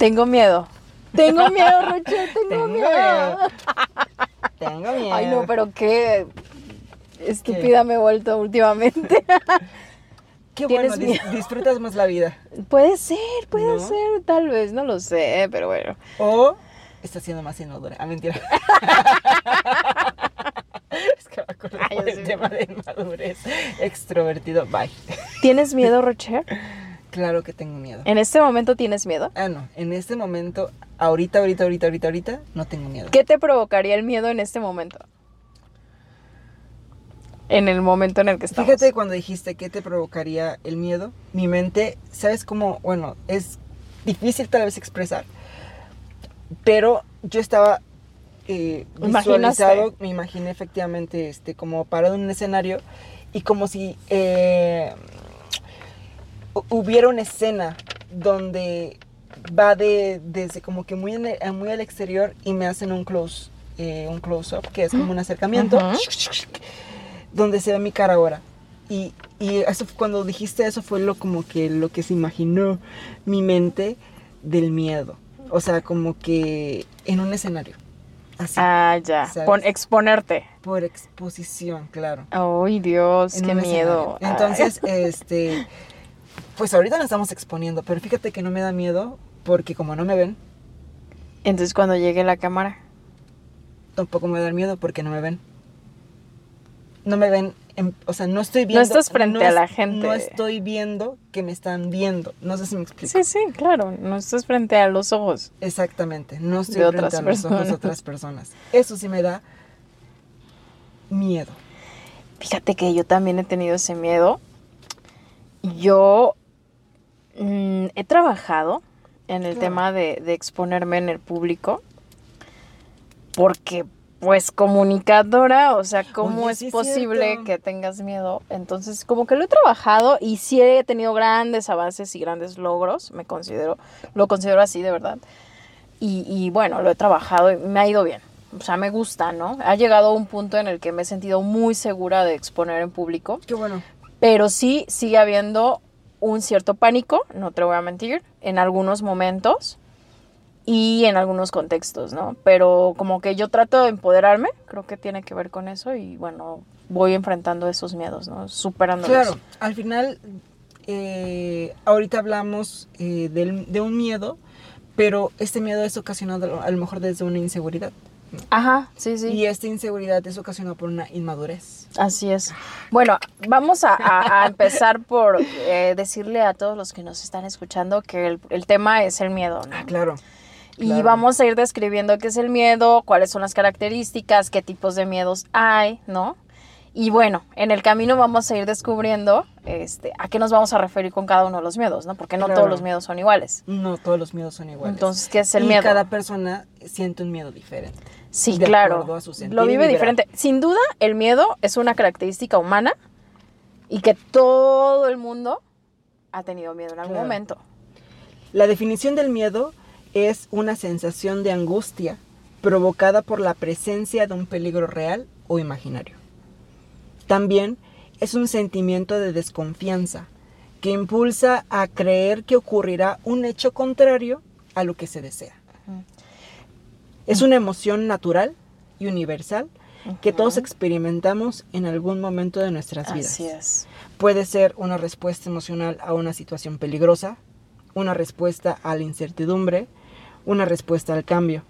Tengo miedo. Tengo miedo, Rochelle, tengo, Tengo miedo. miedo. Tengo miedo. Ay, no, pero qué estúpida me he vuelto últimamente. Qué bueno, dis- disfrutas más la vida. puede ser, puede ¿No? ser, tal vez, no lo sé, pero bueno. O estás siendo más inmadura. Ah, mentira. es que me acuerdo Ay, por el sí. tema de inmadurez. Extrovertido. Bye. ¿Tienes miedo, Rochelle? Claro que tengo miedo. ¿En este momento tienes miedo? Ah, no. En este momento, ahorita, ahorita, ahorita, ahorita, ahorita, no tengo miedo. ¿Qué te provocaría el miedo en este momento? En el momento en el que estamos. Fíjate cuando dijiste qué te provocaría el miedo, mi mente, ¿sabes cómo? Bueno, es difícil tal vez expresar, pero yo estaba eh, Imaginaste. visualizado, me imaginé efectivamente este, como parado en un escenario y como si eh, hubiera una escena donde va de, desde como que muy, en el- muy al exterior y me hacen un close, eh, un close up, que es como un acercamiento Ujú. donde se ve mi cara ahora. Y, y eso cuando dijiste eso fue lo como que lo que se imaginó mi mente del miedo. O sea, como que en un escenario. Así. Ah, ya. Pon- exponerte. Por exposición, claro. Ay, Dios, en qué miedo. escenario. Entonces, este, pues ahorita nos estamos exponiendo, pero fíjate que no me da miedo porque como no me ven. Entonces, cuando llegue la cámara. tampoco me da miedo porque no me ven. No me ven, en- o sea, no estoy viendo. estás frente a la gente. No estoy viendo que me están viendo. No sé si me explico. Sí, sí, claro. No estás frente a los ojos. Exactamente, no estoy frente a los ojos de otras personas. Eso sí me da miedo. Fíjate que yo también he tenido ese miedo. Yo mm, he trabajado en el tema de, de exponerme en el público porque pues comunicadora, o sea, ¿cómo Oye, es sí posible que tengas miedo? Entonces, como que lo he trabajado y sí he tenido grandes avances y grandes logros, me considero, lo considero así de verdad. Y, y bueno, lo he trabajado y me ha ido bien. O sea, me gusta, ¿no? Ha llegado a un punto en el que me he sentido muy segura de exponer en público, Qué bueno. pero sí sigue habiendo un cierto pánico, no te voy a mentir, en algunos momentos y en algunos contextos, ¿no? Pero como que yo trato de empoderarme, creo que tiene que ver con eso y bueno, voy enfrentando esos miedos, ¿no? Superándolos. Claro, al final, eh, ahorita hablamos eh, del- de un miedo, pero este miedo es ocasionado a lo mejor desde una inseguridad. Ajá, sí, sí. Y esta inseguridad es ocasionada por una inmadurez. Así es. Bueno, vamos a, a- a empezar por eh, decirle a todos los que nos están escuchando que el, el tema es el miedo, ¿no? Ah, claro. Y claro. vamos a ir describiendo qué es el miedo, cuáles son las características, qué tipos de miedos hay, ¿no? Y bueno, en el camino vamos a ir descubriendo este, a qué nos vamos a referir con cada uno de los miedos, ¿no? Porque no Claro. todos los miedos son iguales. No todos los miedos son iguales. Entonces, ¿qué es el y miedo? cada persona siente un miedo diferente. Sí, de claro. a su Lo vive diferente. Sin duda, el miedo es una característica humana y que todo el mundo ha tenido miedo en algún Claro. momento. La definición del miedo es una sensación de angustia provocada por la presencia de un peligro real o imaginario. También es un sentimiento de desconfianza que impulsa a creer que ocurrirá un hecho contrario a lo que se desea. Es una emoción natural y universal que todos experimentamos en algún momento de nuestras vidas. Así es. Puede ser una respuesta emocional a una situación peligrosa, una respuesta a la incertidumbre, una respuesta al cambio.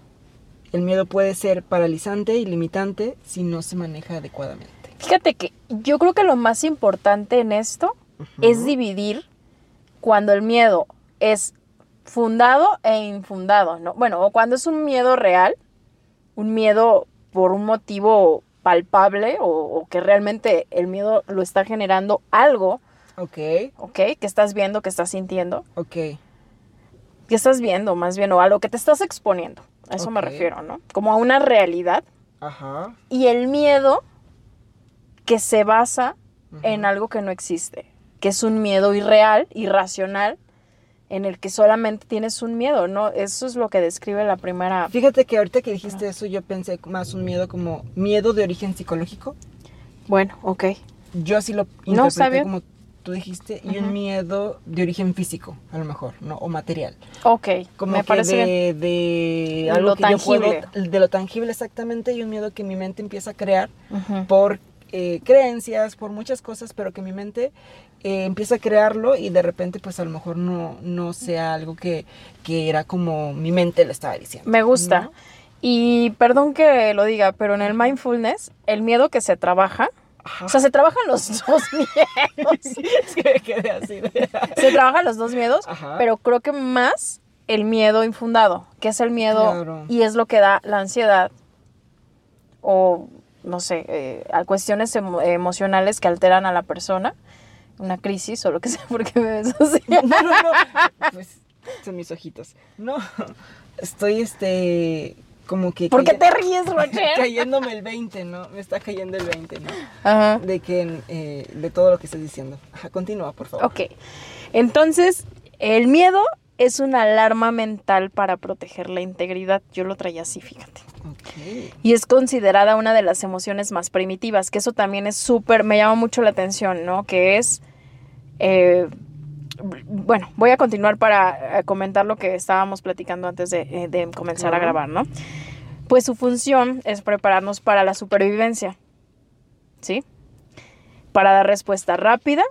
El miedo puede ser paralizante y limitante si no se maneja adecuadamente. Fíjate que yo creo que lo más importante en esto es dividir cuando el miedo es fundado e infundado, ¿no? Bueno, o cuando es un miedo real, un miedo por un motivo palpable o, o que realmente el miedo lo está generando algo, Ok, ¿ok? Que estás viendo, que estás sintiendo, ok, que estás viendo más bien, o a lo que te estás exponiendo. A eso me refiero, ¿no? Como a una realidad ajá. y el miedo que se basa en algo que no existe, que es un miedo irreal, irracional, en el que solamente tienes un miedo, ¿no? Eso es lo que describe la primera... Fíjate que ahorita que dijiste eso yo pensé más un miedo como miedo de origen psicológico. Bueno, ok. Yo así lo No, interpreté bien. como tú dijiste, y un miedo de origen físico, a lo mejor, ¿no? O material. Ok, Como me que parece de, de Lo algo que yo puedo, tangible. de lo tangible exactamente, y un miedo que mi mente empieza a crear Ujú. por eh, creencias, por muchas cosas, pero que mi mente eh, empieza a crearlo y de repente pues a lo mejor no, no sea algo que, que era como mi mente lo estaba diciendo. Me gusta. ¿no? Y perdón que lo diga, pero en el mindfulness, el miedo que se trabaja, Ajá. o sea, se trabajan los dos miedos. es que me quedé así se trabajan los dos miedos, Ajá. pero creo que más el miedo infundado, que es el miedo Claro. y es lo que da la ansiedad o, no sé, eh, a cuestiones emo- emocionales que alteran a la persona, una crisis o lo que sea, porque me ves así. No, no, no. Pues son mis ojitos. No, estoy este como que... ¿Por qué te ríes, Roger? Cayéndome el 20, ¿no? Me está cayendo el 20, ¿no? Ajá. De que, eh, de todo lo que estás diciendo. Ajá, continúa, por favor. Ok. Entonces, el miedo es una alarma mental para proteger la integridad. Yo lo traía así, fíjate. Y es considerada una de las emociones más primitivas, que eso también es súper, me llama mucho la atención, ¿no? Que es, eh, bueno, voy a continuar para eh, comentar lo que estábamos platicando antes de, eh, de comenzar a grabar, ¿no? Pues su función es prepararnos para la supervivencia, ¿sí? Para dar respuesta rápida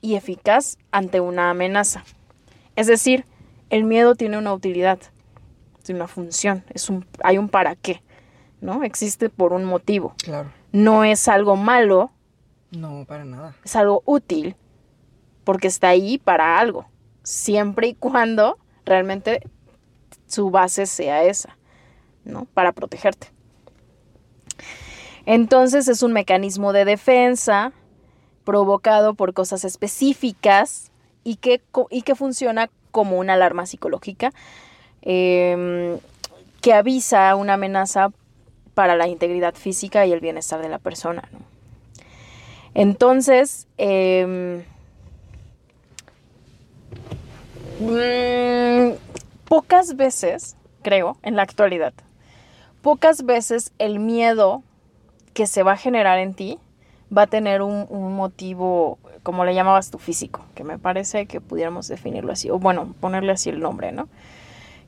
y eficaz ante una amenaza. Es decir, el miedo tiene una utilidad, una función, es un, hay un para qué, ¿no? Existe por un motivo. Claro. No es algo malo, No, para nada. es algo útil, porque está ahí para algo, siempre y cuando realmente su base sea esa, ¿no? Para protegerte. Entonces es un mecanismo de defensa provocado por cosas específicas y que, y que funciona como una alarma psicológica em, que avisa una amenaza para la integridad física y el bienestar de la persona. Entonces, em, mm, pocas veces, creo, en la actualidad, pocas veces el miedo que se va a generar en ti va a tener un, un motivo, como le llamabas tú, físico, que me parece que pudiéramos definirlo así, o bueno, ponerle así el nombre, ¿no?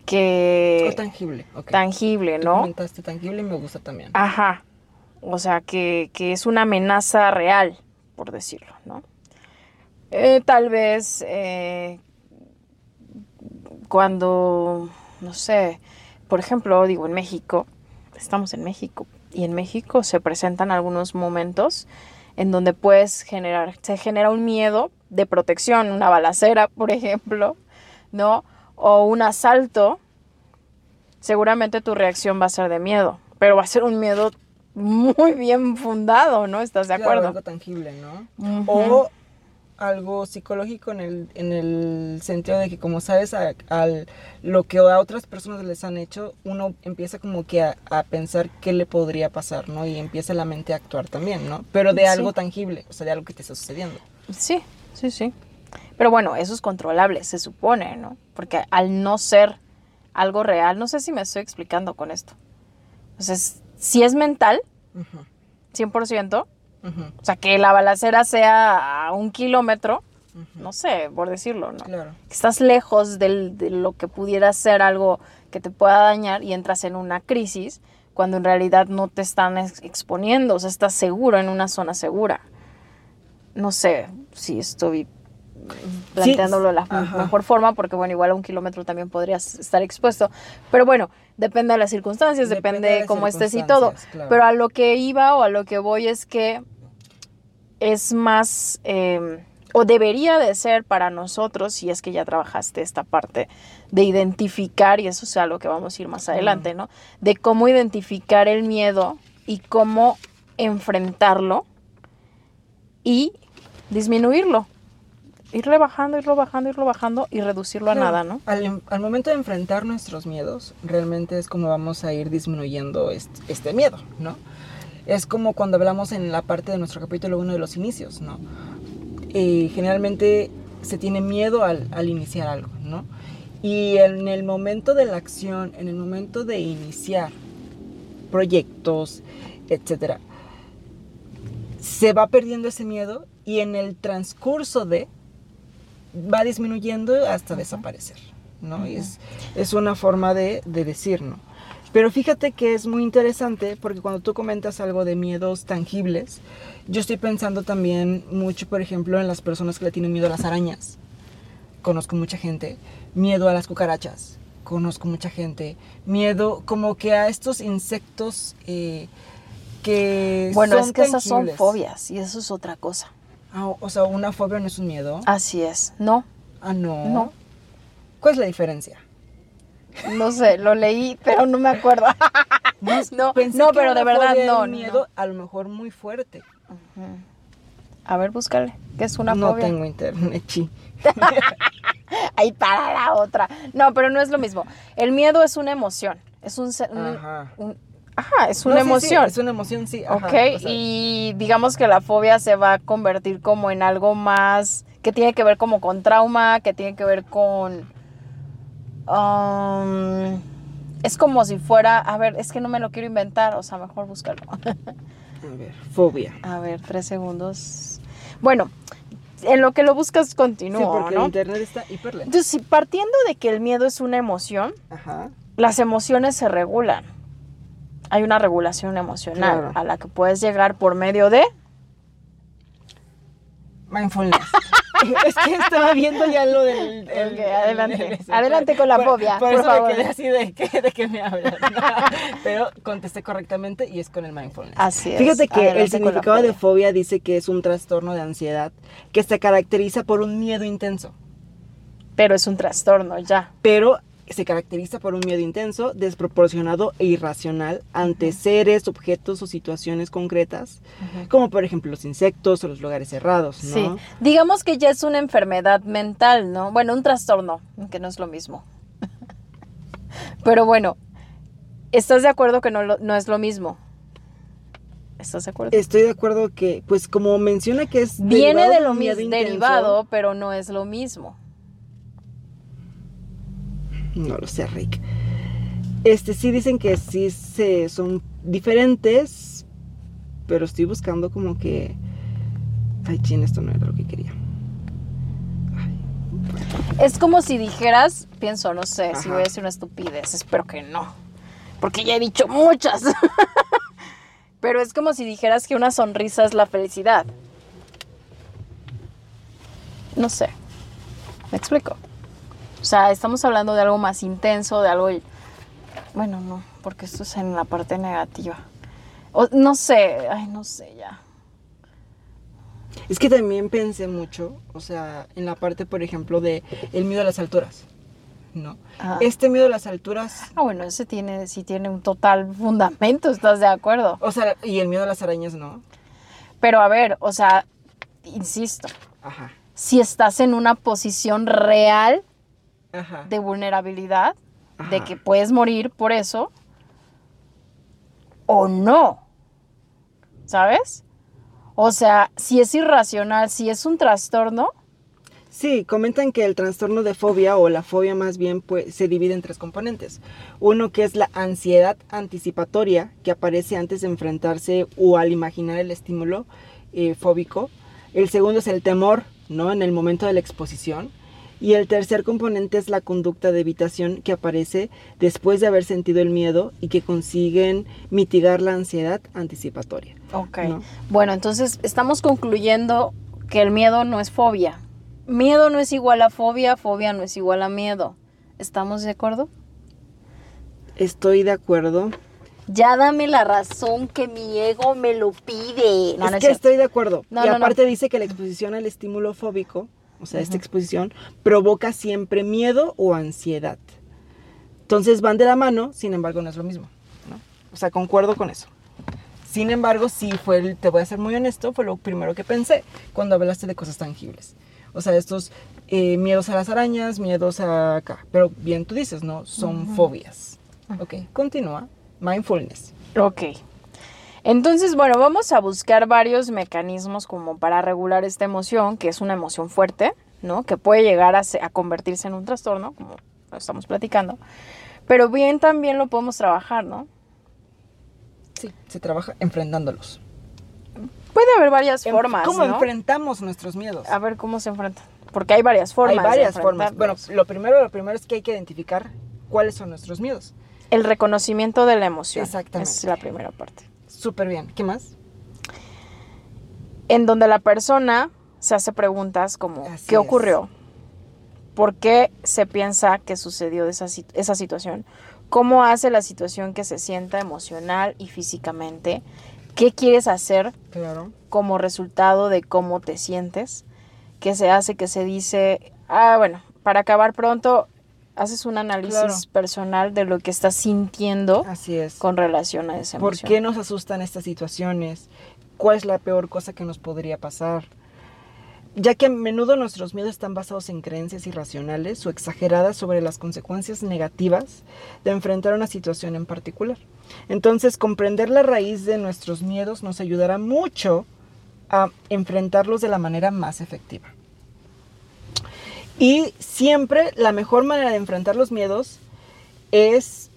Que o tangible. ok. tangible, Tú ¿no? comentaste tangible y me gusta también. Ajá. O sea, que, que es una amenaza real, por decirlo, ¿no? Eh, tal vez eh, cuando, no sé, por ejemplo, digo, en México, estamos en México, y en México se presentan algunos momentos en donde puedes generar, se genera un miedo de protección, una balacera, por ejemplo, ¿no? O un asalto, seguramente tu reacción va a ser de miedo, pero va a ser un miedo muy bien fundado, ¿no? ¿Estás de Claro, acuerdo? algo tangible, ¿no? O algo psicológico en el, en el sentido de que como sabes a, lo que a otras personas les han hecho, uno empieza como que a, a pensar qué le podría pasar, ¿no? Y empieza la mente a actuar también, ¿no? Pero de Sí. algo tangible, o sea, de algo que te está sucediendo. Sí, sí, sí. Pero bueno, eso es controlable, se supone, ¿no? Porque al no ser algo real, no sé si me estoy explicando con esto. Entonces, si es mental, Ujú, 100%, ujú, o sea, que la balacera sea a un kilómetro, no sé, por decirlo, ¿no? Claro. Estás lejos del- de lo que pudiera ser algo que te pueda dañar y entras en una crisis cuando en realidad no te están ex- exponiendo, o sea, estás seguro en una zona segura. No sé si estoy planteándolo de la ajá. mejor forma, porque bueno, igual a un kilómetro también podrías estar expuesto. Pero bueno, depende de las circunstancias, depende, Depende de cómo estés y todo. claro. Pero a lo que iba o a lo que voy es que es más, eh, o debería de ser para nosotros, si es que ya trabajaste esta parte de identificar, y eso es algo que vamos a ir más adelante, ¿no? De cómo identificar el miedo y cómo enfrentarlo y disminuirlo. Irle bajando, irlo bajando, irlo bajando y reducirlo a nada, ¿no? Al, em- al momento de enfrentar nuestros miedos, realmente es como vamos a ir disminuyendo este, este miedo, ¿no? Es como cuando hablamos en la parte de nuestro capítulo 1 de los inicios, ¿no? Eh, generalmente se tiene miedo al, al iniciar algo, ¿no? Y en el momento de la acción, en el momento de iniciar proyectos, etcétera, se va perdiendo ese miedo y en el transcurso de va disminuyendo hasta desaparecer, ¿no? Y es, es una forma de, de decir, ¿no? Pero fíjate que es muy interesante porque cuando tú comentas algo de miedos tangibles, yo estoy pensando también mucho, por ejemplo, en las personas que le tienen miedo a las arañas. Conozco mucha gente. Miedo a las cucarachas. Conozco mucha gente. Miedo como que a estos insectos eh, que... Bueno, son es que esas son fobias y eso es otra cosa. Ah, o sea, una fobia no es un miedo. Así es. No, Ah, no. No. ¿Cuál es la diferencia? no sé, lo leí, pero no me acuerdo. No, Pensé no, que pero de verdad no, un no, miedo no. a lo mejor muy fuerte. A ver, búscale. ¿Qué es una no fobia? tengo internet, chi. Ahí para la otra. No, pero no es lo mismo. El miedo es una emoción. Es un... un- un- ajá, es una No, sí, sí, emoción. es una emoción, sí. ajá, ok, o sea, y digamos que la fobia se va a convertir como en algo más que tiene que ver como con trauma, que tiene que ver con... um, es como si fuera, a ver, es que no me lo quiero inventar, o sea, mejor búscalo. A ver, fobia. A ver, tres segundos. Bueno, en lo que lo buscas Sí, continúo, porque el ¿no? internet está hiper lento. Entonces, si partiendo de que el miedo es una emoción, Ajá. las emociones se regulan. Hay una regulación emocional Claro. a la que puedes llegar por medio de... Mindfulness. es que estaba viendo ya lo del. el- adelante. el-. Adelante con la fobia, por eso favor. me quedé así de que, de que me hablas. Pero contesté correctamente y es con el mindfulness. Así es. Fíjate que Adelante el significado de fobia dice que es un trastorno de ansiedad que se caracteriza por un miedo intenso. Pero es un trastorno ya. pero se caracteriza por un miedo intenso, desproporcionado e irracional ante seres, objetos o situaciones concretas, como por ejemplo los insectos o los lugares cerrados, ¿no? Sí. Digamos que ya es una enfermedad mental, ¿no? Bueno, un trastorno, que no es lo mismo. Pero bueno, ¿estás de acuerdo que no, lo- no es lo mismo? ¿Estás de acuerdo? Estoy de acuerdo que, pues como menciona que es Viene derivado de lo mismo, intenso, derivado, pero no es lo mismo. No lo sé, Rick. Este sí dicen que sí se, son diferentes, pero estoy buscando como que... Ay, chin, esto no era lo que quería. Es como si dijeras, pienso, no sé, si voy a decir una estupidez, espero que no, porque ya he dicho muchas. Pero es como si dijeras que una sonrisa es la felicidad. No sé. ¿Me explico? O sea, estamos hablando de algo más intenso, de algo... Bueno, no, porque esto es en la parte negativa. O- no sé, ay, no sé ya. Es que también pensé mucho, o sea, en la parte, por ejemplo, de el miedo a las alturas, ¿no? Ajá. Este miedo a las alturas, Ah, bueno, ese tiene, sí tiene un total fundamento, ¿estás de acuerdo? o sea, y el miedo a las arañas, ¿no? Pero a ver, o sea, insisto, Ajá, si estás en una posición real ajá. de vulnerabilidad, de que puedes morir por eso, o no, ¿sabes? O sea, si es irracional, si es un trastorno, Sí, comentan que el trastorno de fobia o la fobia más bien pues, se divide en tres componentes. Uno que es la ansiedad anticipatoria que aparece antes de enfrentarse o al imaginar el estímulo eh, fóbico. El segundo es el temor, ¿no? En el momento de la exposición. Y el tercer componente es la conducta de evitación que aparece después de haber sentido el miedo y que consiguen mitigar la ansiedad anticipatoria. ok. No. Bueno, entonces estamos concluyendo que el miedo no es fobia. Miedo no es igual a fobia, fobia no es igual a miedo. ¿Estamos de acuerdo? Estoy de acuerdo. Ya dame la razón que mi ego me lo pide. No, es no es que cierto. estoy de acuerdo. No, y aparte dice que la exposición al estímulo fóbico, o sea, esta exposición, provoca siempre miedo o ansiedad. Entonces van de la mano, sin embargo no es lo mismo. ¿no? O sea, concuerdo con eso. Sin embargo, sí fue, el- te voy a ser muy honesto, fue lo primero que pensé cuando hablaste de cosas tangibles. O sea, estos eh, miedos a las arañas, miedos a acá. Pero bien tú dices, ¿no? Son fobias. Ok, continúa. Mindfulness. Ok. Entonces, bueno, vamos a buscar varios mecanismos como para regular esta emoción, que es una emoción fuerte, ¿no? Que puede llegar a, a convertirse en un trastorno, como lo estamos platicando. Pero bien también lo podemos trabajar, ¿no? Sí, se trabaja enfrentándolos. Puede haber varias formas, ¿Cómo ¿no? enfrentamos nuestros miedos? A ver cómo se enfrentan. Porque hay varias formas. Hay de varias formas. Bueno, lo primero, lo primero es que hay que identificar cuáles son nuestros miedos. el reconocimiento de la emoción. Exactamente. Es la primera parte. Súper bien. ¿Qué más? En donde la persona se hace preguntas como, Así ¿qué es. ocurrió? ¿Por qué se piensa que sucedió esa, esa situación? ¿Cómo hace la situación que se sienta emocional y físicamente? ¿Qué quieres hacer Claro. como resultado de cómo te sientes? ¿Qué se hace? ¿Qué se dice? Ah, bueno, para acabar pronto, haces un análisis Claro. personal de lo que estás sintiendo Así es. con relación a esa ¿Por emoción. qué nos asustan estas situaciones? ¿Cuál es la peor cosa que nos podría pasar? Ya que a menudo nuestros miedos están basados en creencias irracionales o exageradas sobre las consecuencias negativas de enfrentar una situación en particular. Entonces, comprender la raíz de nuestros miedos nos ayudará mucho a enfrentarlos de la manera más efectiva. Y siempre la mejor manera de enfrentar los miedos es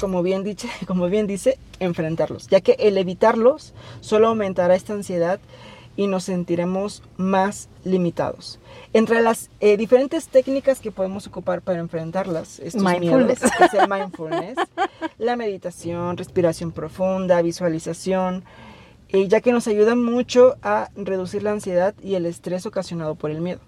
como bien, dice, como bien dice, enfrentarlos, ya que el evitarlos solo aumentará esta ansiedad y nos sentiremos más limitados. Entre las eh, diferentes técnicas que podemos ocupar para enfrentarlas, estos Mindfulness. miedos, es el mindfulness, la meditación, respiración profunda, visualización, eh, ya que nos ayuda mucho a reducir la ansiedad y el estrés ocasionado por el miedo.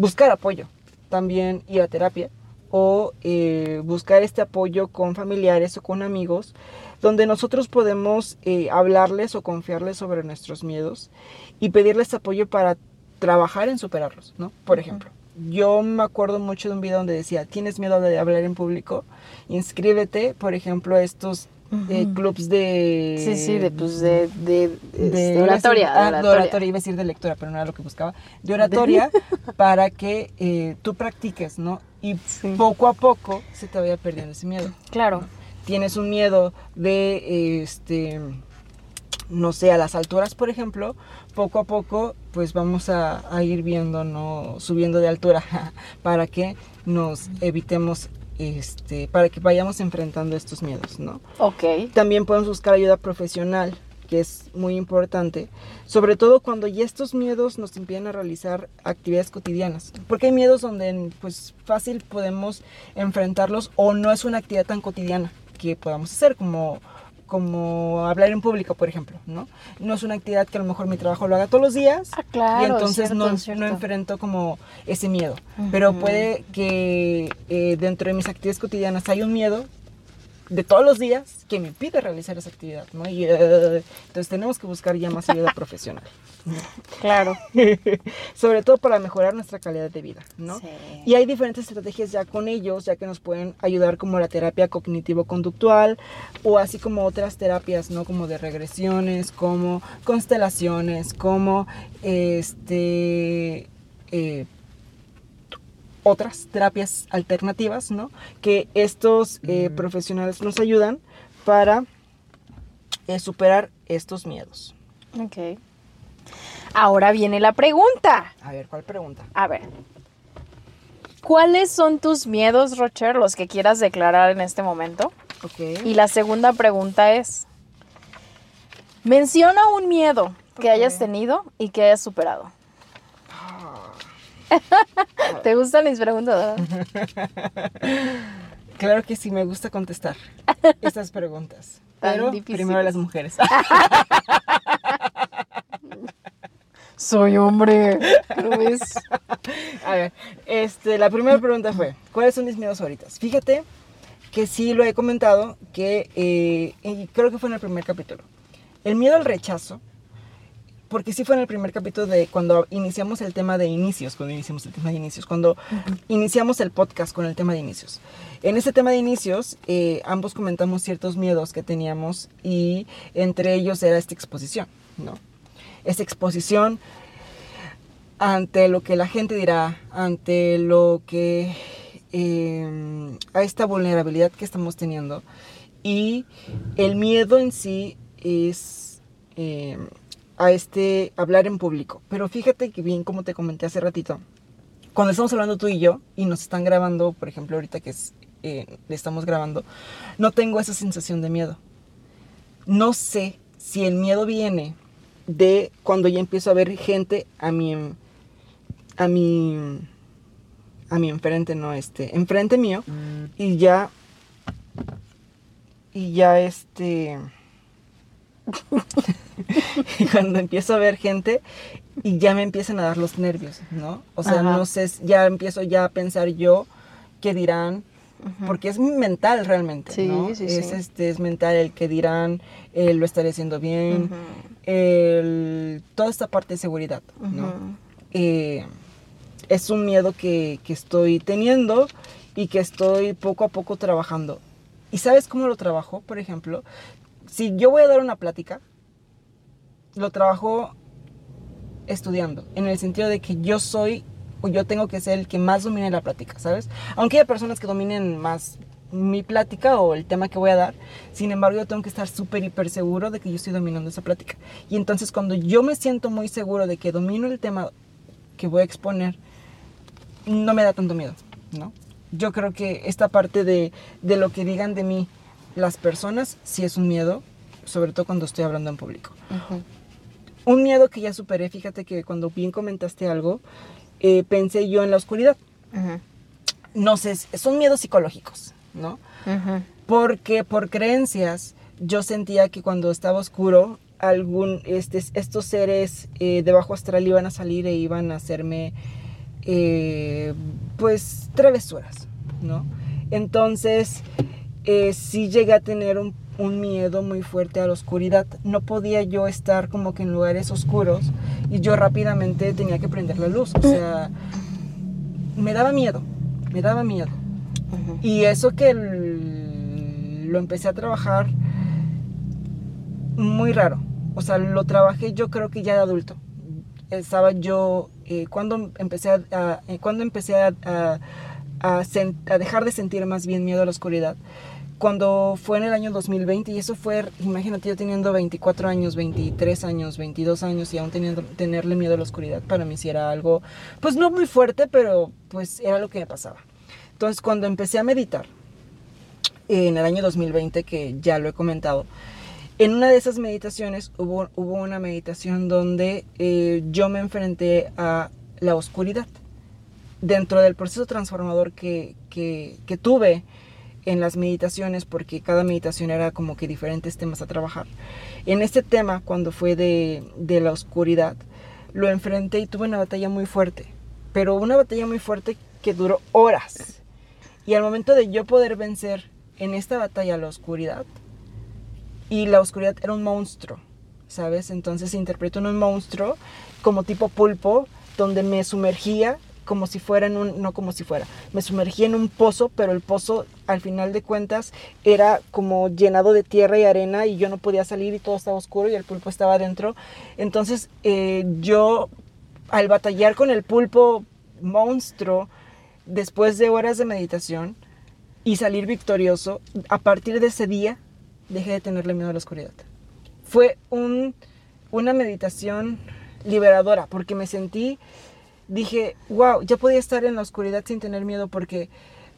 Buscar apoyo, también ir a terapia o eh, buscar este apoyo con familiares o con amigos, donde nosotros podemos eh, hablarles o confiarles sobre nuestros miedos y pedirles apoyo para trabajar en superarlos, ¿no? Por ejemplo, yo me acuerdo mucho de un video donde decía, ¿tienes miedo de hablar en público? Inscríbete, por ejemplo, a estos Ujú. clubs de... Sí, sí, de, pues, de, de, de, este, oratoria. ah, de de oratoria. oratoria, iba a decir de lectura, pero no era lo que buscaba. De oratoria para que eh, tú practiques, ¿no? Y Sí. poco a poco se te vaya perdiendo ese miedo. Claro. Tienes un miedo de, este, no sé, a las alturas, por ejemplo, poco a poco, pues vamos a, a ir viendo, ¿no? Subiendo de altura para que nos evitemos, este, para que vayamos enfrentando estos miedos, ¿no? Ok. También podemos buscar ayuda profesional, que es muy importante, sobre todo cuando ya estos miedos nos impiden a realizar actividades cotidianas, porque hay miedos donde pues fácil podemos enfrentarlos o no es una actividad tan cotidiana que podamos hacer como como hablar en público, por ejemplo, ¿no? No es una actividad que a lo mejor mi trabajo lo haga todos los días, Ah, claro. y entonces cierto, no, cierto. no enfrento como ese miedo. Pero puede que eh, dentro de mis actividades cotidianas hay un miedo de todos los días que me impide realizar esa actividad, ¿no? Y, eh, entonces tenemos que buscar ya más ayuda profesional. Claro. Sobre todo para mejorar nuestra calidad de vida, ¿no? Sí. Y hay diferentes estrategias ya con ellos, ya que nos pueden ayudar como la terapia cognitivo-conductual o así como otras terapias, ¿no? Como de regresiones, como constelaciones, como este... eh, otras terapias alternativas, ¿no? Que estos eh, profesionales nos ayudan para eh, superar estos miedos. Ok. Ahora viene la pregunta. A ver, ¿cuál pregunta? A ver. ¿Cuáles son tus miedos, Rocher, los que quieras declarar en este momento? Ok. Y la segunda pregunta es, menciona un miedo que hayas tenido y que hayas superado. ¿Te gustan mis preguntas? Claro que sí, me gusta contestar estas preguntas. Tan Pero primero las mujeres. Soy hombre. ¿Lo ves? A ver, este, la primera pregunta fue, ¿cuáles son mis miedos ahorita? Fíjate que sí lo he comentado, que eh, y creo que fue en el primer capítulo. El miedo al rechazo, porque sí fue en el primer capítulo de cuando iniciamos el tema de inicios, cuando iniciamos el tema de inicios, cuando iniciamos el podcast con el tema de inicios. En ese tema de inicios, eh, ambos comentamos ciertos miedos que teníamos y entre ellos era esta exposición, ¿no? Esta exposición ante lo que la gente dirá, ante lo que eh, a esta vulnerabilidad que estamos teniendo y el miedo en sí es eh, a este hablar en público. Pero fíjate que bien como te comenté hace ratito, cuando estamos hablando tú y yo y nos están grabando, por ejemplo ahorita que es, eh, estamos grabando, no tengo esa sensación de miedo. No sé si el miedo viene de cuando ya empiezo a ver gente a mi, a mi a mi enfrente, no este, enfrente mío y ya y ya este cuando empiezo a ver gente y ya me empiezan a dar los nervios, ¿no? O sea, Ajá. no sé, ya empiezo ya a pensar yo qué dirán, porque es mental realmente, Sí, ¿no? sí, es sí. este es mental el que dirán, eh, lo estaré haciendo bien, el- toda esta parte de seguridad, ¿no? Eh, es un miedo que, que estoy teniendo y que estoy poco a poco trabajando. ¿Y sabes cómo lo trabajo? Por ejemplo, si yo voy a dar una plática, lo trabajo estudiando, en el sentido de que yo soy o yo tengo que ser el que más domine la plática, ¿sabes? Aunque hay personas que dominen más mi plática o el tema que voy a dar, sin embargo yo tengo que estar súper hiper seguro de que yo estoy dominando esa plática. Y entonces cuando yo me siento muy seguro de que domino el tema que voy a exponer, no me da tanto miedo, ¿no? Yo creo que esta parte de, de lo que digan de mí las personas sí es un miedo, sobre todo cuando estoy hablando en público. Un miedo que ya superé, fíjate que cuando bien comentaste algo, eh, pensé yo en la oscuridad. No sé, son miedos psicológicos, ¿no? Porque por creencias yo sentía que cuando estaba oscuro, algún, este, estos seres eh, de bajo astral iban a salir e iban a hacerme, eh, pues, travesuras, ¿no? Entonces, eh, sí llegué a tener un, un miedo muy fuerte a la oscuridad. No podía yo estar como que en lugares oscuros y yo rápidamente tenía que prender la luz. O sea, me daba miedo, me daba miedo. Y eso que lo empecé a trabajar muy raro. O sea, lo trabajé yo creo que ya de adulto. Estaba yo, eh, cuando empecé a, a- eh, cuando empecé a, a- a dejar de sentir más bien miedo a la oscuridad. Cuando fue en el año 2020, y eso fue, imagínate yo teniendo 24 años, 23 años, 22 años y aún teniendo, tenerle miedo a la oscuridad, para mí sí era algo, pues no muy fuerte, pero pues era lo que me pasaba. Entonces, cuando empecé a meditar, en el año 2020, que ya lo he comentado, en una de esas meditaciones hubo, hubo una meditación donde eh, yo me enfrenté a la oscuridad. Dentro del proceso transformador que, que, que tuve en las meditaciones, porque cada meditación era como que diferentes temas a trabajar. En este tema, cuando fue de, de la oscuridad, lo enfrenté y tuve una batalla muy fuerte, pero una batalla muy fuerte que duró horas. Y al momento de yo poder vencer en esta batalla la oscuridad, y la oscuridad era un monstruo, ¿sabes? Entonces se interpretó en un monstruo como tipo pulpo, donde me sumergía como si fuera en un, no como si fuera, me sumergía en un pozo, pero el pozo al final de cuentas era como llenado de tierra y arena y yo no podía salir y todo estaba oscuro y el pulpo estaba adentro. Entonces eh, yo al batallar con el pulpo monstruo, después de horas de meditación y salir victorioso, a partir de ese día dejé de tenerle miedo a la oscuridad. Fue un, una meditación liberadora porque me sentí, dije, wow, ya podía estar en la oscuridad sin tener miedo porque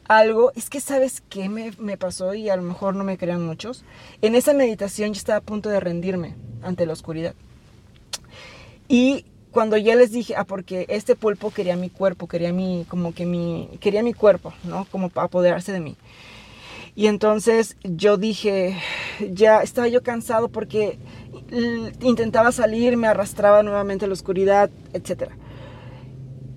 algo, es que sabes qué me, me pasó y a lo mejor no me crean muchos. En esa meditación yo estaba a punto de rendirme ante la oscuridad. Y cuando ya les dije, ah, porque este pulpo quería mi cuerpo, quería mi, como que mi, quería mi cuerpo, ¿no? Como para apoderarse de mí. Y entonces yo dije, ya estaba yo cansado porque intentaba salir, me arrastraba nuevamente a la oscuridad, etc.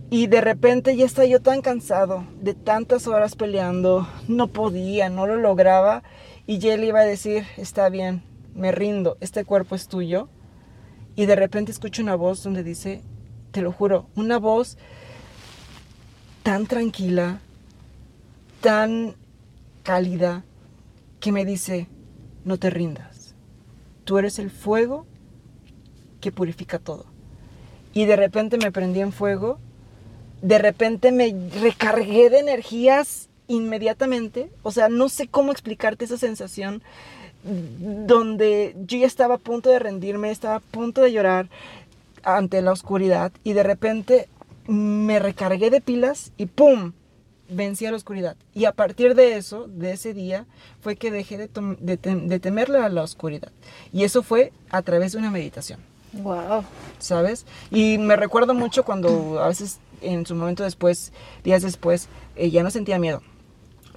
Y de repente ya estaba yo tan cansado de tantas horas peleando, no podía, no lo lograba. Y ya le iba a decir, está bien, me rindo, este cuerpo es tuyo. Y de repente escucho una voz donde dice, te lo juro, una voz tan tranquila, tan cálida, que me dice, no te rindas. Tú eres el fuego que purifica todo. Y de repente me prendí en fuego, de repente me recargué de energías inmediatamente. O sea, no sé cómo explicarte esa sensación donde yo ya estaba a punto de rendirme, estaba a punto de llorar ante la oscuridad y de repente me recargué de pilas y ¡pum! vencí a la oscuridad. Y a partir de eso, de ese día, fue que dejé de, de tem- de temerle a la oscuridad. Y eso fue a través de una meditación. Wow. ¿sabes? Y me recuerdo mucho cuando a veces en su momento después, días después, eh, ya no sentía miedo.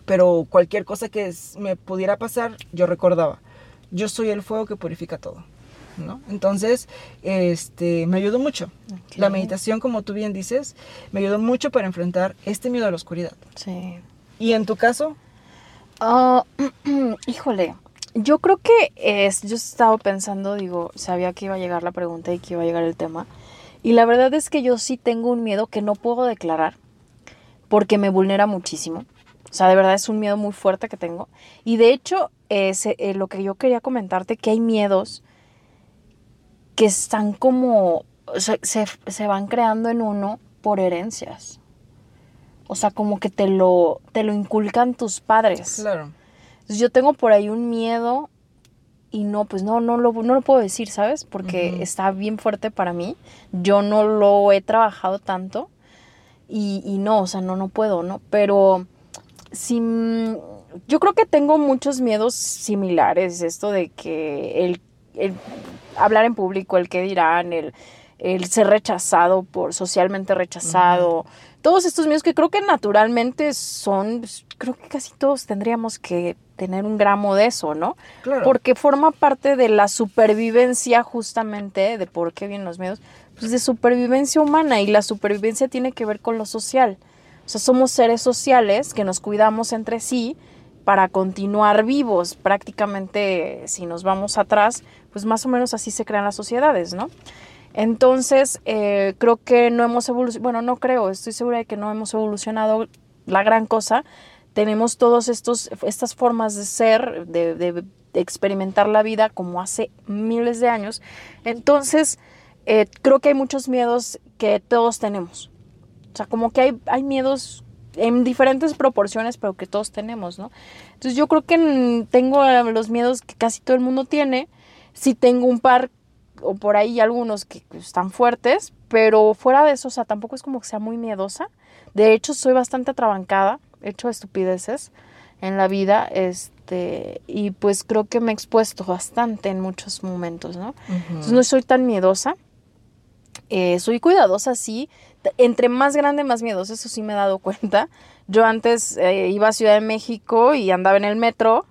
Pero cualquier cosa que me pudiera pasar, yo recordaba, yo soy el fuego que purifica todo. ¿no? Entonces, este, me ayudó mucho. La meditación, como tú bien dices, me ayudó mucho para enfrentar este miedo a la oscuridad. Sí. ¿Y en tu caso? Ah, híjole, yo creo que es, yo estaba pensando, digo, sabía que iba a llegar la pregunta y que iba a llegar el tema. Y la verdad es que yo sí tengo un miedo que no puedo declarar porque me vulnera muchísimo. O sea, de verdad es un miedo muy fuerte que tengo. Y de hecho, es, eh, lo que yo quería comentarte, que hay miedos que están como, se, se, van creando en uno por herencias. O sea, como que te lo, te lo inculcan tus padres. Claro. Entonces yo tengo por ahí un miedo y no, pues no, no lo, no lo puedo decir, ¿sabes? Porque está bien fuerte para mí. Yo no lo he trabajado tanto y, y, no, o sea, no, no puedo, ¿no? Pero sí, yo creo que tengo muchos miedos similares, esto de que el, el hablar en público, el que dirán, el, el ser rechazado por socialmente rechazado, todos estos miedos que creo que naturalmente son, pues, creo que casi todos tendríamos que tener un gramo de eso, ¿no? Claro. Porque forma parte de la supervivencia justamente, de por qué vienen los miedos, pues de supervivencia humana y la supervivencia tiene que ver con lo social. O sea, somos seres sociales que nos cuidamos entre sí para continuar vivos. Prácticamente, si nos vamos atrás, pues más o menos así se crean las sociedades, ¿no? Entonces, eh, creo que no hemos evolucionado, bueno, no creo, estoy segura de que no hemos evolucionado la gran cosa. Tenemos todas estas formas de ser, de, experimentar la vida como hace miles de años. Entonces, eh, creo que hay muchos miedos que todos tenemos. O sea, como que hay, hay miedos en diferentes proporciones, pero que todos tenemos, ¿no? Entonces yo creo que tengo los miedos que casi todo el mundo tiene. Sí tengo un par o por ahí algunos que están fuertes, pero fuera de eso, o sea, tampoco es como que sea muy miedosa. De hecho, soy bastante atrabancada, hecho estupideces en la vida, este, y pues creo que me he expuesto bastante en muchos momentos, ¿no? Entonces no soy tan miedosa. Eh, soy cuidadosa, sí. Entre más grande, más miedosa, eso sí me he dado cuenta. Yo antes eh, iba a Ciudad de México y andaba en el metro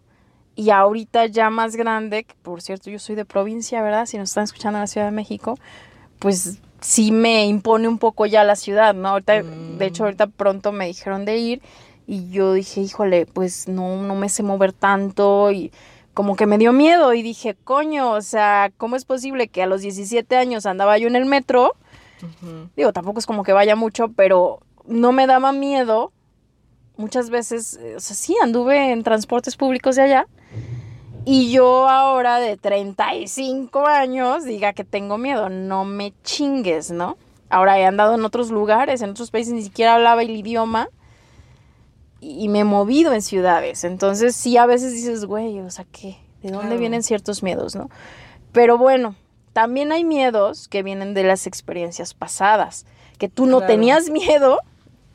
y ahorita ya más grande, que por cierto yo soy de provincia, ¿verdad? Si nos están escuchando en la Ciudad de México, pues sí me impone un poco ya la ciudad, ¿no? Ahorita, de hecho, mm. ahorita pronto me dijeron de ir y yo dije, híjole, pues no, no me sé mover tanto y como que me dio miedo y dije, coño, o sea, ¿cómo es posible que a los 17 años andaba yo en el metro? Digo, tampoco es como que vaya mucho, pero no me daba miedo. Muchas veces, o sea, sí, anduve en transportes públicos de allá y yo ahora de 35 años diga que tengo miedo, no me chingues, ¿no? Ahora he andado en otros lugares, en otros países, ni siquiera hablaba el idioma y me he movido en ciudades. Entonces sí, a veces dices, güey, o sea, ¿qué? ¿De dónde vienen ciertos miedos, no? Pero bueno, también hay miedos que vienen de las experiencias pasadas, que tú no tenías miedo,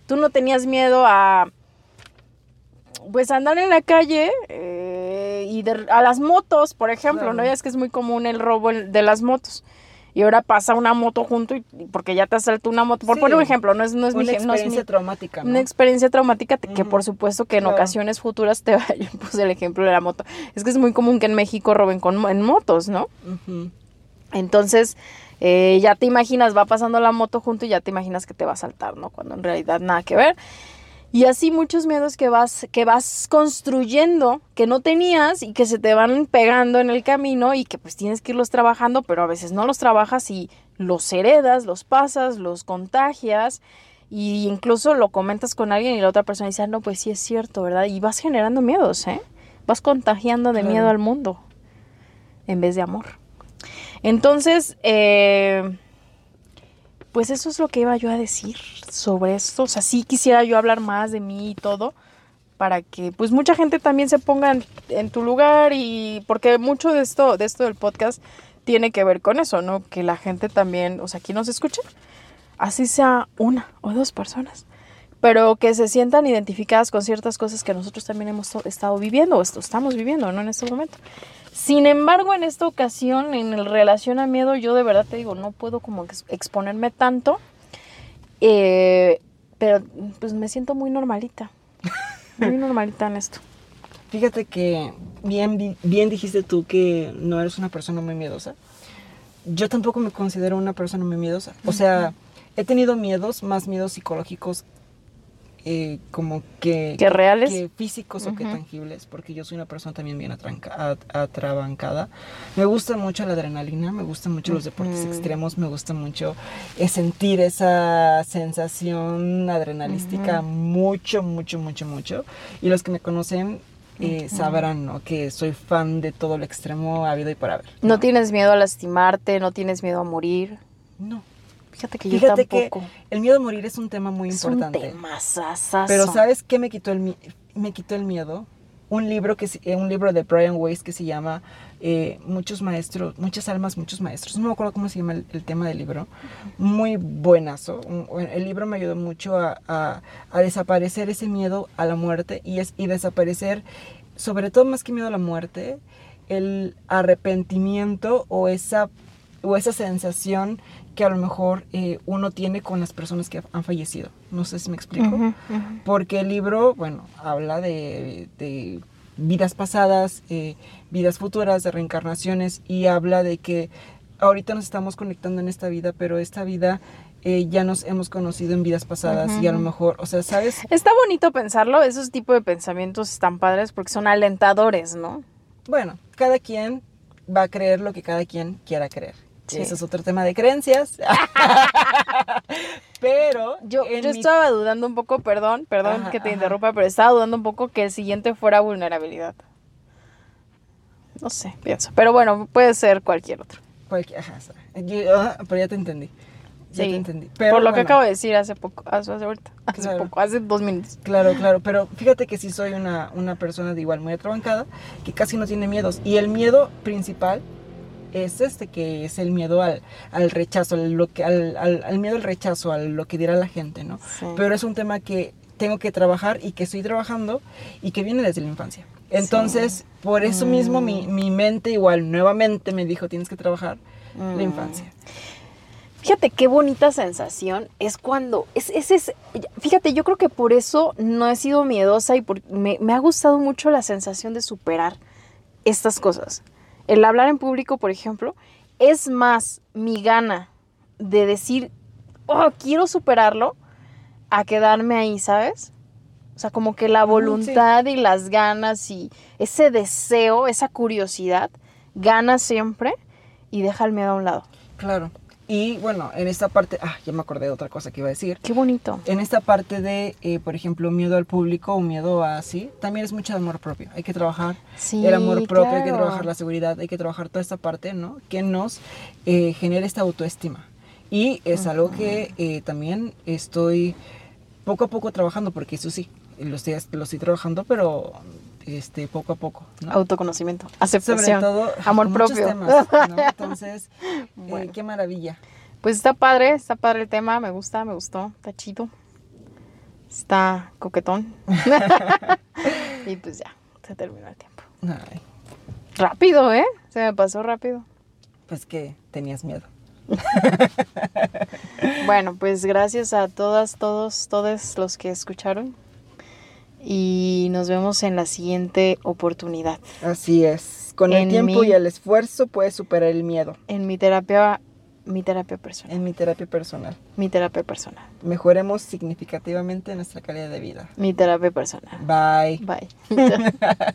tú no tenías miedo a, pues, andar en la calle. Eh, y a las motos, por ejemplo, ¿no? Ya es que es muy común el robo de las motos. Y ahora pasa una moto junto y porque ya te asaltó una moto. Por poner un ejemplo, no es, no es una experiencia traumática. Una experiencia traumática que por supuesto que en ocasiones futuras te va. Yo puse el ejemplo de la moto. Es que es muy común que en México roben con, en motos, ¿no? Entonces, eh, ya te imaginas, va pasando la moto junto y ya te imaginas que te va a saltar, ¿no? Cuando en realidad nada que ver. Y así muchos miedos que vas, que vas construyendo, que no tenías y que se te van pegando en el camino y que pues tienes que irlos trabajando, pero a veces no los trabajas y los heredas, los pasas, los contagias y incluso lo comentas con alguien y la otra persona dice, ah, no, pues sí es cierto, ¿verdad? Y vas generando miedos, ¿eh? Vas contagiando de miedo al mundo en vez de amor. Entonces, eh, pues eso es lo que iba yo a decir sobre esto. O sea, sí quisiera yo hablar más de mí y todo para que pues mucha gente también se ponga en, tu lugar y porque mucho de esto, de esto del podcast tiene que ver con eso, ¿no? Que la gente también, o sea, aquí nos escuche, así sea una o dos personas, pero que se sientan identificadas con ciertas cosas que nosotros también hemos estado viviendo o estamos viviendo, ¿no? En este momento. Sin embargo, en esta ocasión, en el relación a miedo, yo de verdad te digo, no puedo como exponerme tanto. Eh, pero pues me siento muy normalita. Muy normalita en esto. Fíjate que bien, bi- bien dijiste tú que no eres una persona muy miedosa. Yo tampoco me considero una persona muy miedosa. O sea, he tenido miedos, más miedos psicológicos eh, como que... ¿Que reales? Que físicos o que tangibles, porque yo soy una persona también bien atranca- at- atrabancada. Me gusta mucho la adrenalina, me gustan mucho los deportes extremos, me gusta mucho eh, sentir esa sensación adrenalística mucho, mucho, mucho, mucho. Y los que me conocen eh, sabrán ¿no? que soy fan de todo lo extremo habido y por haber. No tienes miedo a lastimarte, no tienes miedo a morir. No. Fíjate que yo que el miedo a morir es un tema muy es importante. un tema sasazo. Pero ¿sabes qué me quitó el, me quitó el miedo? Un libro, que, eh, un libro de Brian Weiss que se llama eh, Muchos maestros, muchas almas, muchos maestros. No me acuerdo cómo se llama el, el tema del libro. Muy buenazo. El libro me ayudó mucho a, a- a desaparecer ese miedo a la muerte y, es, y desaparecer, sobre todo más que miedo a la muerte, el arrepentimiento o esa, o esa sensación que a lo mejor eh, uno tiene con las personas que han fallecido. No sé si me explico. Ujú, ujú. Porque el libro, bueno, habla de, de vidas pasadas, eh, vidas futuras, de reencarnaciones y habla de que ahorita nos estamos conectando en esta vida, pero esta vida eh, ya nos hemos conocido en vidas pasadas y a lo mejor, o sea, ¿sabes? Está bonito pensarlo, esos tipos de pensamientos están padres porque son alentadores, ¿no? Bueno, cada quien va a creer lo que cada quien quiera creer. Sí. Ese es otro tema de creencias. pero Yo, en yo mi- estaba dudando un poco, perdón, perdón Ajá, que te ajá. interrumpa, pero estaba dudando un poco que el siguiente fuera vulnerabilidad. No sé, pienso. Pero bueno, puede ser cualquier otro. cualquier- ajá, yo- ah, pero ya te entendí. Ya Sí. te entendí. Pero Por lo que acabo de decir hace poco, hace, hace ahorita, hace Claro. poco, hace dos minutos. Claro, claro, pero fíjate que sí soy una, una persona de igual muy atrabancada que casi no tiene miedos. Y el miedo principal es este, que es el miedo al, al rechazo, al, lo que, al, al- miedo al rechazo, a lo que dirá la gente, ¿no? Sí. Pero es un tema que tengo que trabajar y que estoy trabajando y que viene desde la infancia. Entonces, por eso mismo mi, Mm. mi mente igual nuevamente me dijo, tienes que trabajar Mm. la infancia. Fíjate qué bonita sensación es cuando es, es, es- fíjate, yo creo que por eso no he sido miedosa y por- me, me ha gustado mucho la sensación de superar estas cosas. El hablar en público, por ejemplo, es más mi gana de decir, oh, quiero superarlo, a quedarme ahí, ¿sabes? O sea, como que la sí. voluntad y las ganas y ese deseo, esa curiosidad, gana siempre y deja el miedo a un lado. Claro. Y bueno, en esta parte, ah, ya me acordé de otra cosa que iba a decir. Qué bonito. En esta parte de, eh, por ejemplo, miedo al público o miedo a así, también es mucho amor propio. Hay que trabajar Sí, el amor propio, hay que trabajar la seguridad, hay que trabajar toda esta parte, ¿no? Que nos eh, genera esta autoestima. Y es algo que eh, también estoy poco a poco trabajando, porque eso sí, lo estoy, lo estoy trabajando, pero este, poco a poco, ¿no? Autoconocimiento, Sobre aceptación, todo, amor propio. temas, ¿no? Entonces, eh, qué maravilla. Pues está padre, está padre el tema, me gusta, me gustó, está chido. Está coquetón. y pues ya, se terminó el tiempo. Ay, Rápido, ¿eh? Se me pasó rápido. pues que tenías miedo. Bueno, pues gracias a todas, todos, todos los que escucharon. Y nos vemos en la siguiente oportunidad. Así es. Con el tiempo mi- y el esfuerzo puedes superar el miedo. En mi terapia, mi terapia personal. En mi terapia personal. Mi terapia personal. Mejoremos significativamente nuestra calidad de vida. Mi terapia personal. Bye. Bye.